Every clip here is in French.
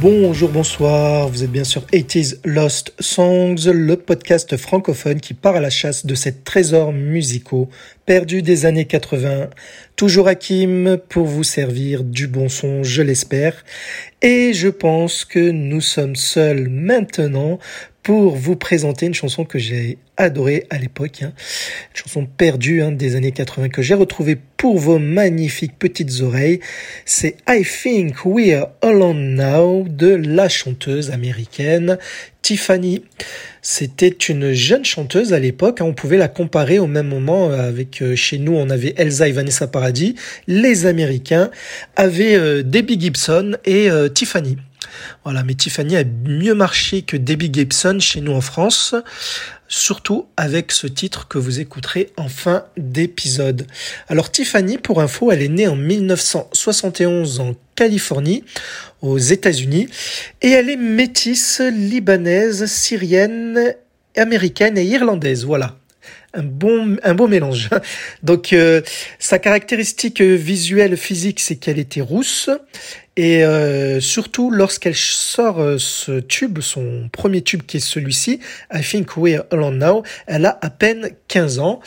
Bonjour, bonsoir, vous êtes bien sûr 80s Lost Songs, le podcast francophone qui part à la chasse de ces trésors musicaux perdus des années 80. Toujours Hakim pour vous servir du bon son, je l'espère. Et je pense que nous sommes seuls maintenant pour vous présenter une chanson que j'ai adorée à l'époque, hein. une chanson perdue hein, des années 80 que j'ai retrouvée pour vos magnifiques petites oreilles. C'est I Think We're Alone Now de la chanteuse américaine Tiffany. C'était une jeune chanteuse à l'époque. Hein. on pouvait la comparer au même moment avec euh, chez nous, on avait Elsa et Vanessa Paradis. Les Américains avaient euh, Debbie Gibson et euh, Tiffany. Voilà, mais Tiffany a mieux marché que Debbie Gibson chez nous en France, surtout avec ce titre que vous écouterez en fin d'épisode. Alors Tiffany, pour info, elle est née en 1971 en Californie, aux États-Unis, et elle est métisse libanaise, syrienne, américaine et irlandaise. Voilà un bon beau mélange. Donc euh, sa caractéristique visuelle physique c'est qu'elle était rousse et euh, surtout lorsqu'elle sort euh, ce tube, son premier tube qui est celui-ci, I Think We're Alone Now, elle a à peine 15 ans.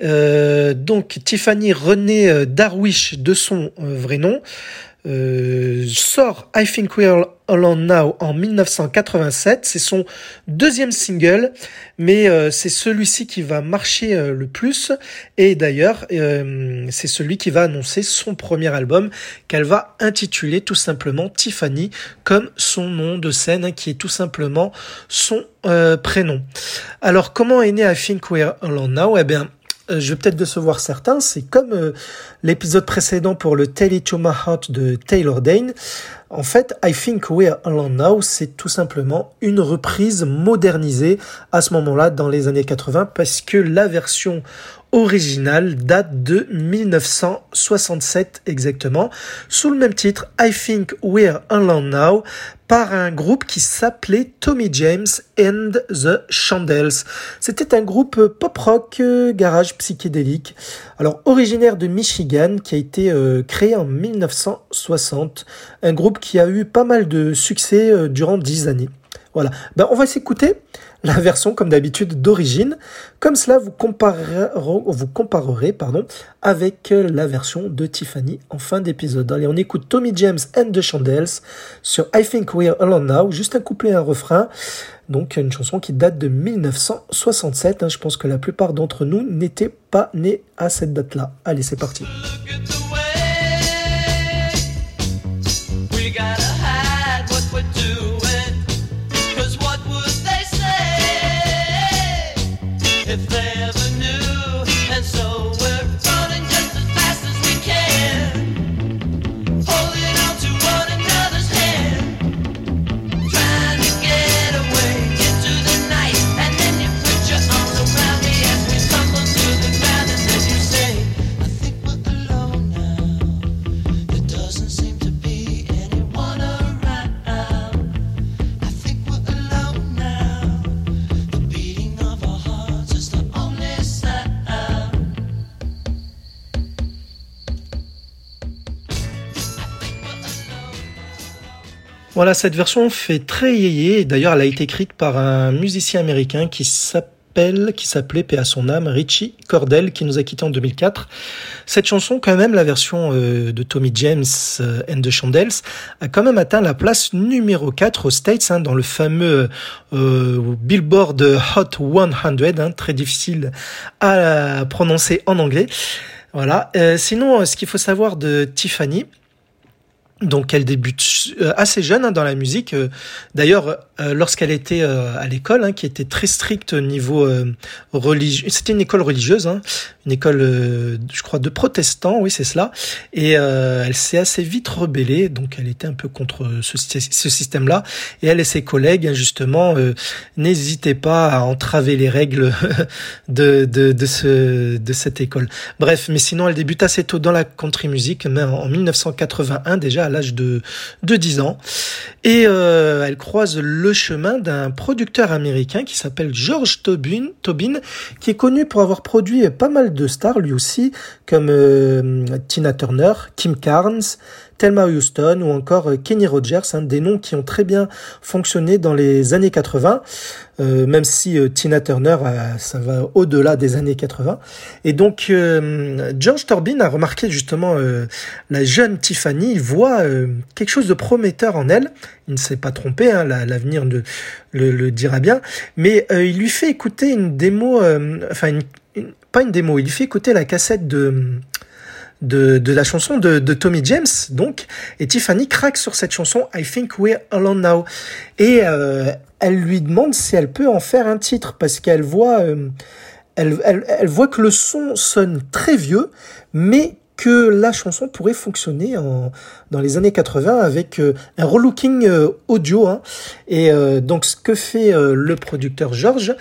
donc Tiffany René Darwish de son vrai nom euh, sort I Think We're Alone Now en 1987. C'est son deuxième single, mais euh, c'est celui-ci qui va marcher euh, le plus. Et d'ailleurs, c'est celui qui va annoncer son premier album qu'elle va intituler tout simplement Tiffany, comme son nom de scène, hein, qui est tout simplement son prénom. Alors, comment est né I Think We're Alone Now? Eh bien, euh, je vais peut-être décevoir certains, c'est comme euh, l'épisode précédent pour le Tell It to My Heart de Taylor Dane. En fait, I Think We're Alone Now, c'est tout simplement une reprise modernisée à ce moment-là dans les années 80 parce que la version originale date de 1967 exactement, sous le même titre I Think We're Alone Now, par un groupe qui s'appelait Tommy James and the Chandels. C'était un groupe pop-rock euh, garage psychédélique, alors originaire de Michigan, qui a été euh, créé en 1960, un groupe qui a eu pas mal de succès euh, durant dix années. Voilà. Ben, on va s'écouter la version, comme d'habitude, d'origine. Comme cela, vous comparerez, vous pardon, avec la version de Tiffany en fin d'épisode. Allez, on écoute Tommy James and the Chandels sur I Think We're Alone Now. Juste un couplet et un refrain. Donc, une chanson qui date de 1967. Hein. Je pense que la plupart d'entre nous n'étaient pas nés à cette date-là. Allez, c'est parti. Voilà, cette version fait très yéyé. D'ailleurs, elle a été écrite par un musicien américain qui s'appelle, qui s'appelait, paix à son âme, Richie Cordell, qui nous a quitté en 2004. Cette chanson, quand même, la version euh, de Tommy James euh, and the Chandels, a quand même atteint la place numéro 4 aux States, hein, dans le fameux euh, Billboard Hot 100, hein, très difficile à prononcer en anglais. Voilà. sinon, ce qu'il faut savoir de Tiffany, donc elle débute euh, assez jeune hein, dans la musique. Euh, d'ailleurs, euh, lorsqu'elle était à l'école, hein, qui était très stricte au niveau religieux, c'était une école religieuse, hein, une école, je crois, de protestants, oui c'est cela. Et elle s'est assez vite rebellée, donc elle était un peu contre ce, ce système-là. Et elle et ses collègues, justement, n'hésitaient pas à entraver les règles de, de, de, ce, de cette école. Bref, mais sinon elle débute assez tôt dans la country music, mais en 1981 déjà à l'âge de, de 10 ans. Et euh, elle croise le chemin d'un producteur américain qui s'appelle George Tobin, qui est connu pour avoir produit pas mal de stars lui aussi, comme euh, Tina Turner, Kim Carnes, Thelma Houston ou encore Kenny Rogers, des noms qui ont très bien fonctionné dans les années 80. Euh, même si euh, Tina Turner, ça va au-delà des années 80. Et donc, euh, George Torbin a remarqué justement la jeune Tiffany, il voit quelque chose de prometteur en elle. Il ne s'est pas trompé, hein, l'avenir le, le, dira bien. Mais il lui fait écouter une démo, enfin, pas une démo, il lui fait écouter la cassette de de, de la chanson de, de, Tommy James, donc, et Tiffany craque sur cette chanson I Think We're Alone Now. Et euh, elle lui demande si elle peut en faire un titre, parce qu'elle voit, euh, elle, elle, elle voit que le son sonne très vieux, mais que la chanson pourrait fonctionner en, dans les années 80 avec euh, un relooking euh, audio. Hein. Et euh, donc ce que fait le producteur George,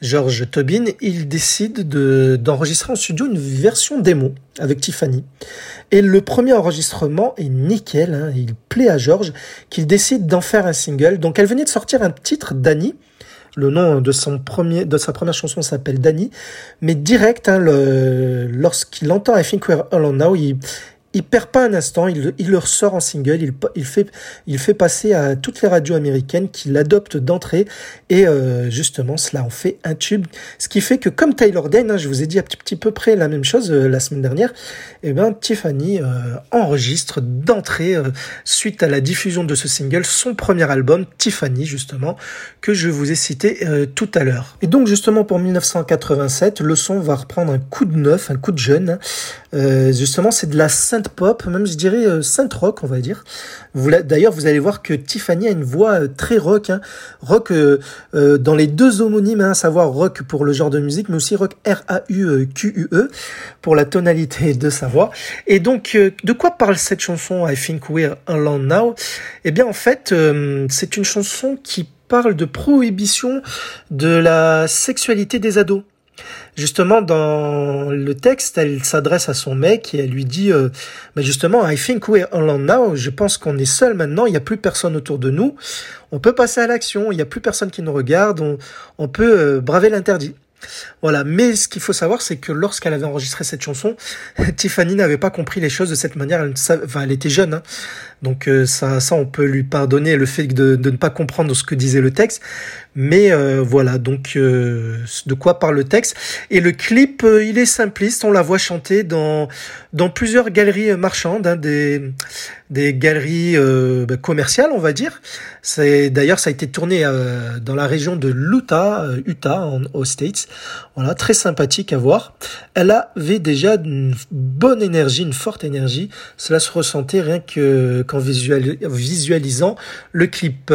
George Tobin, il décide de, d'enregistrer en studio une version démo avec Tiffany. Et le premier enregistrement est nickel, hein. il plaît à George, qu'il décide d'en faire un single. Donc elle venait de sortir un titre, Danny, le nom de son premier, de sa première chanson s'appelle Danny, mais direct, hein, lorsqu'il entend I Think We're Alone Now, il, il perd pas un instant, il, le ressort en single, il, il, fait, passer à toutes les radios américaines qui l'adoptent d'entrée et euh, justement cela en fait un tube. Ce qui fait que comme Taylor Dane, hein, je vous ai dit un petit, petit peu près la même chose euh, la semaine dernière, et eh ben Tiffany euh, enregistre d'entrée suite à la diffusion de ce single son premier album Tiffany justement que je vous ai cité tout à l'heure. Et donc justement pour 1987, le son va reprendre un coup de neuf, un coup de jeune. Justement c'est de la pop, même je dirais euh, synth rock, on va dire. D'ailleurs, vous allez voir que Tiffany a une voix euh, très rock, hein. rock euh, dans les deux homonymes, hein, à savoir rock pour le genre de musique, mais aussi rock R-A-U-Q-U-E pour la tonalité de sa voix. Et donc, de quoi parle cette chanson I Think We're Alone Now? Eh bien, en fait, c'est une chanson qui parle de prohibition de la sexualité des ados. Justement, dans le texte, elle s'adresse à son mec et elle lui dit, euh, justement, I think we're alone now. Je pense qu'on est seul maintenant. Il n'y a plus personne autour de nous. On peut passer à l'action. Il n'y a plus personne qui nous regarde. On, on peut euh, braver l'interdit. Voilà, mais ce qu'il faut savoir, c'est que lorsqu'elle avait enregistré cette chanson, Tiffany n'avait pas compris les choses de cette manière. Elle, elle était jeune, hein. donc euh, ça, ça, on peut lui pardonner le fait de, ne pas comprendre ce que disait le texte. Mais euh, voilà, donc euh, de quoi parle le texte? Et le clip, il est simpliste. On la voit chanter dans plusieurs galeries marchandes, hein, des galeries bah, commerciales, on va dire. C'est d'ailleurs ça a été tourné dans la région de l'Utah, Utah, en, aux States. Voilà, très sympathique à voir. Elle avait déjà une bonne énergie, une forte énergie. Cela se ressentait rien que qu'en visualisant le clip.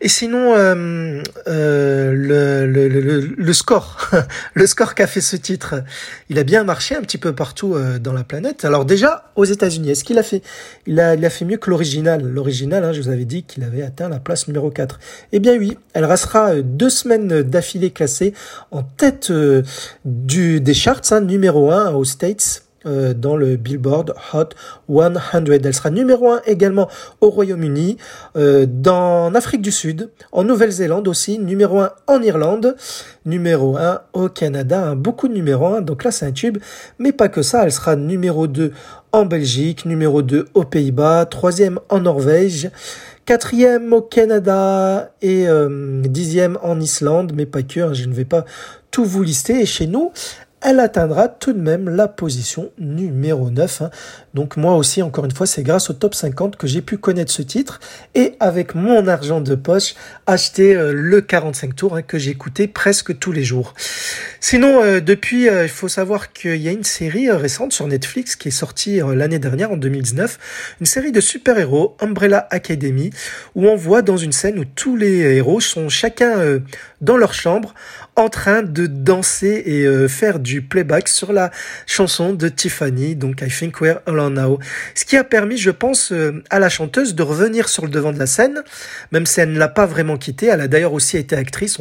Et sinon, euh, euh, le, le, le, le, score, le score qu'a fait ce titre, il a bien marché un petit peu partout euh, dans la planète. Alors déjà aux États-Unis, est-ce qu'il a fait il a, il a fait mieux que l'original. L'original, hein, je vous avais dit qu'il avait atteint la place numéro 4. Eh bien oui, elle restera deux semaines d'affilée classée en tête euh, du, des charts, hein, numéro 1 aux States euh, dans le Billboard Hot 100. Elle sera numéro 1 également au Royaume-Uni, euh, dans Afrique du Sud, en Nouvelle-Zélande aussi, numéro 1 en Irlande, numéro 1 au Canada, hein, beaucoup de numéro 1, donc là c'est un tube, mais pas que ça, elle sera numéro 2 en Belgique, numéro 2 aux Pays-Bas, troisième en Norvège, quatrième au Canada et euh, dixième en Islande, mais pas que, hein, je ne vais pas tout vous lister. Et chez nous, elle atteindra tout de même la position numéro 9. Hein. Donc moi aussi, encore une fois, c'est grâce au top 50 que j'ai pu connaître ce titre et avec mon argent de poche, acheter euh, le 45 tours hein, que j'écoutais presque tous les jours. Sinon, euh, depuis, euh, il faut savoir qu'il y a une série récente sur Netflix qui est sortie l'année dernière, en 2019, une série de super-héros, Umbrella Academy, où on voit dans une scène où tous les héros sont chacun dans leur chambre en train de danser et faire du playback sur la chanson de Tiffany, donc I Think We're Alone Now. Ce qui a permis, je pense, euh, à la chanteuse de revenir sur le devant de la scène, même si elle ne l'a pas vraiment quitté. Elle a d'ailleurs aussi été actrice.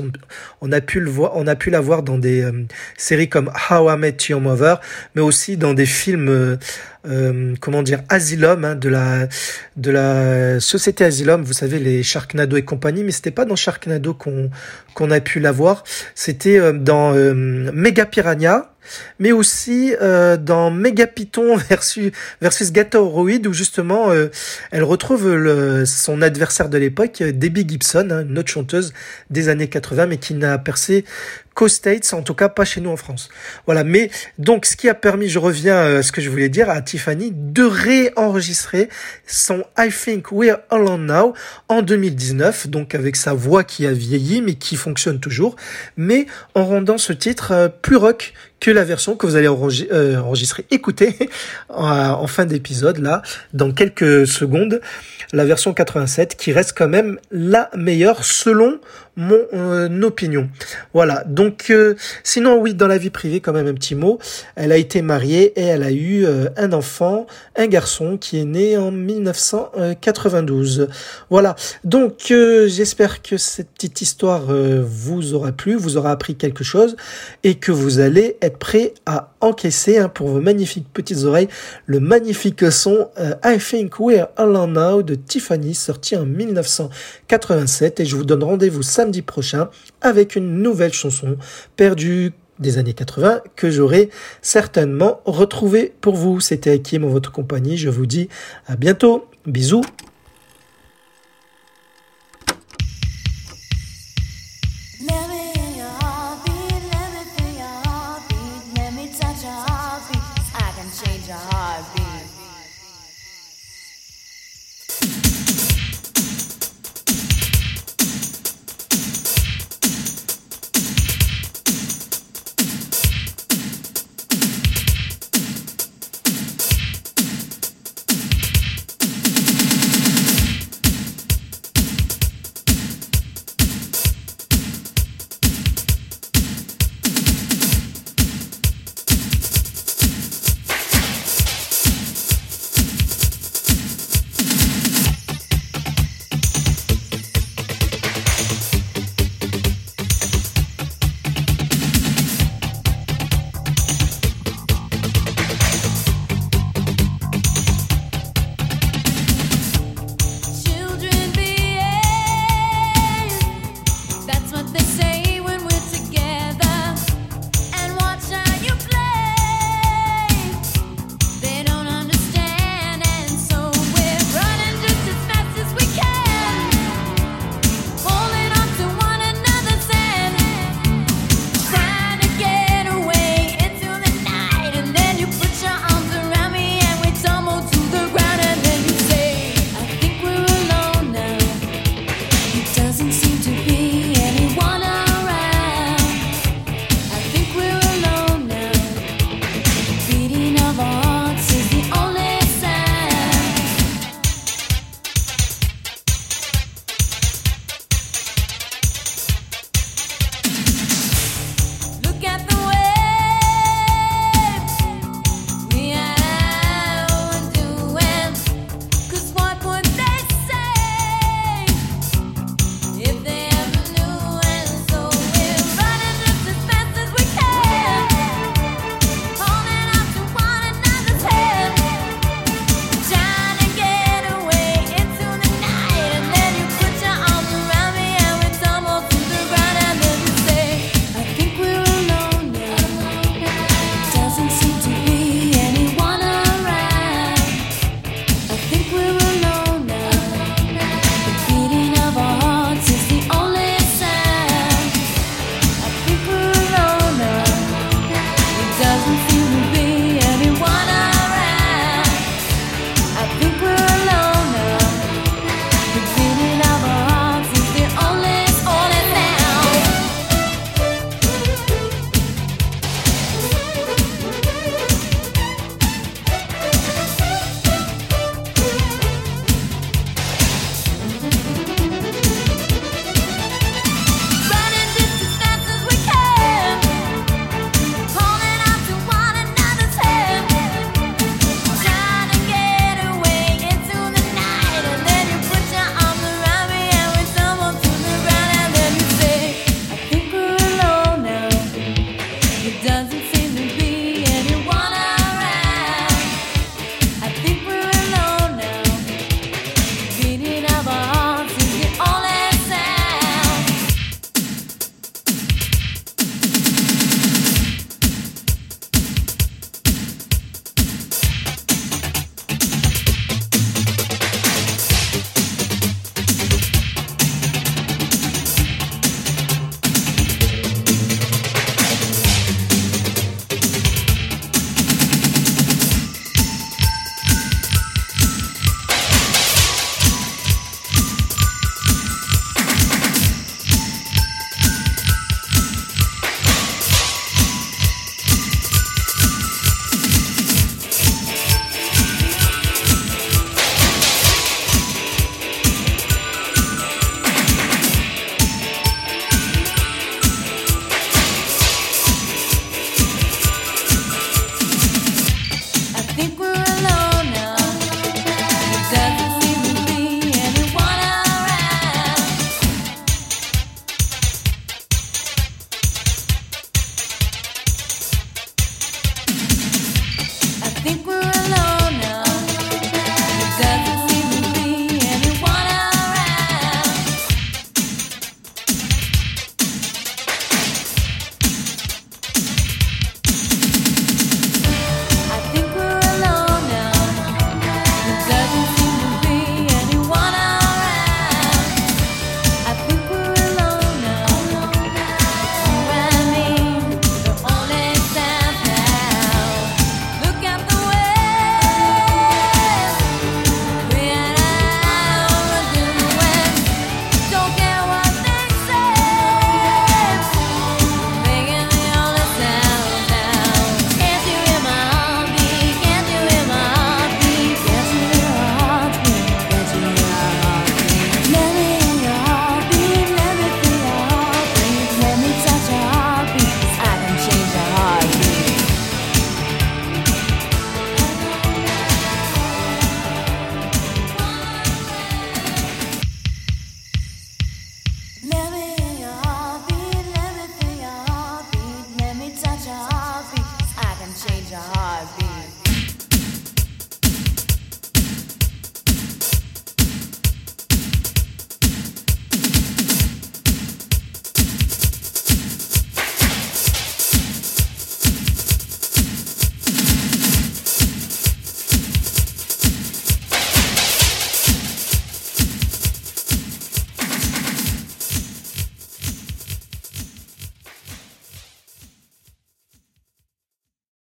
On, a pu le voir, on a pu la voir dans des euh, séries comme How I Met Your Mother, mais aussi dans des films euh, comment dire Asylum hein, de la de la société Asylum vous savez les Sharknado et compagnie mais c'était pas dans Sharknado qu'on qu'on a pu la voir c'était euh, dans euh, Mega Piranha mais aussi euh, dans Megapython versus versus Gatoroid où justement euh, elle retrouve le, son adversaire de l'époque, Debbie Gibson, hein, une autre chanteuse des années 80, mais qui n'a percé qu'aux States, en tout cas pas chez nous en France. Voilà, mais donc ce qui a permis, je reviens à ce que je voulais dire, à Tiffany de réenregistrer son I Think We're Alone Now en 2019, donc avec sa voix qui a vieilli mais qui fonctionne toujours, mais en rendant ce titre euh, plus rock que la version que vous allez euh, enregistrer, écouter en fin d'épisode là, dans quelques secondes, la version 87 qui reste quand même la meilleure selon mon euh, opinion. Voilà. Donc euh, sinon oui dans la vie privée quand même un petit mot. Elle a été mariée et elle a eu euh, un enfant, un garçon qui est né en 1992. Voilà. Donc j'espère que cette petite histoire vous aura plu, vous aura appris quelque chose et que vous allez être prêt à encaisser hein, pour vos magnifiques petites oreilles le magnifique son I Think We're Alone Now de Tiffany sorti en 1987 et je vous donne rendez-vous samedi prochain avec une nouvelle chanson perdue des années 80 que j'aurai certainement retrouvée pour vous. C'était Hakim en votre compagnie. Je vous dis à bientôt. Bisous.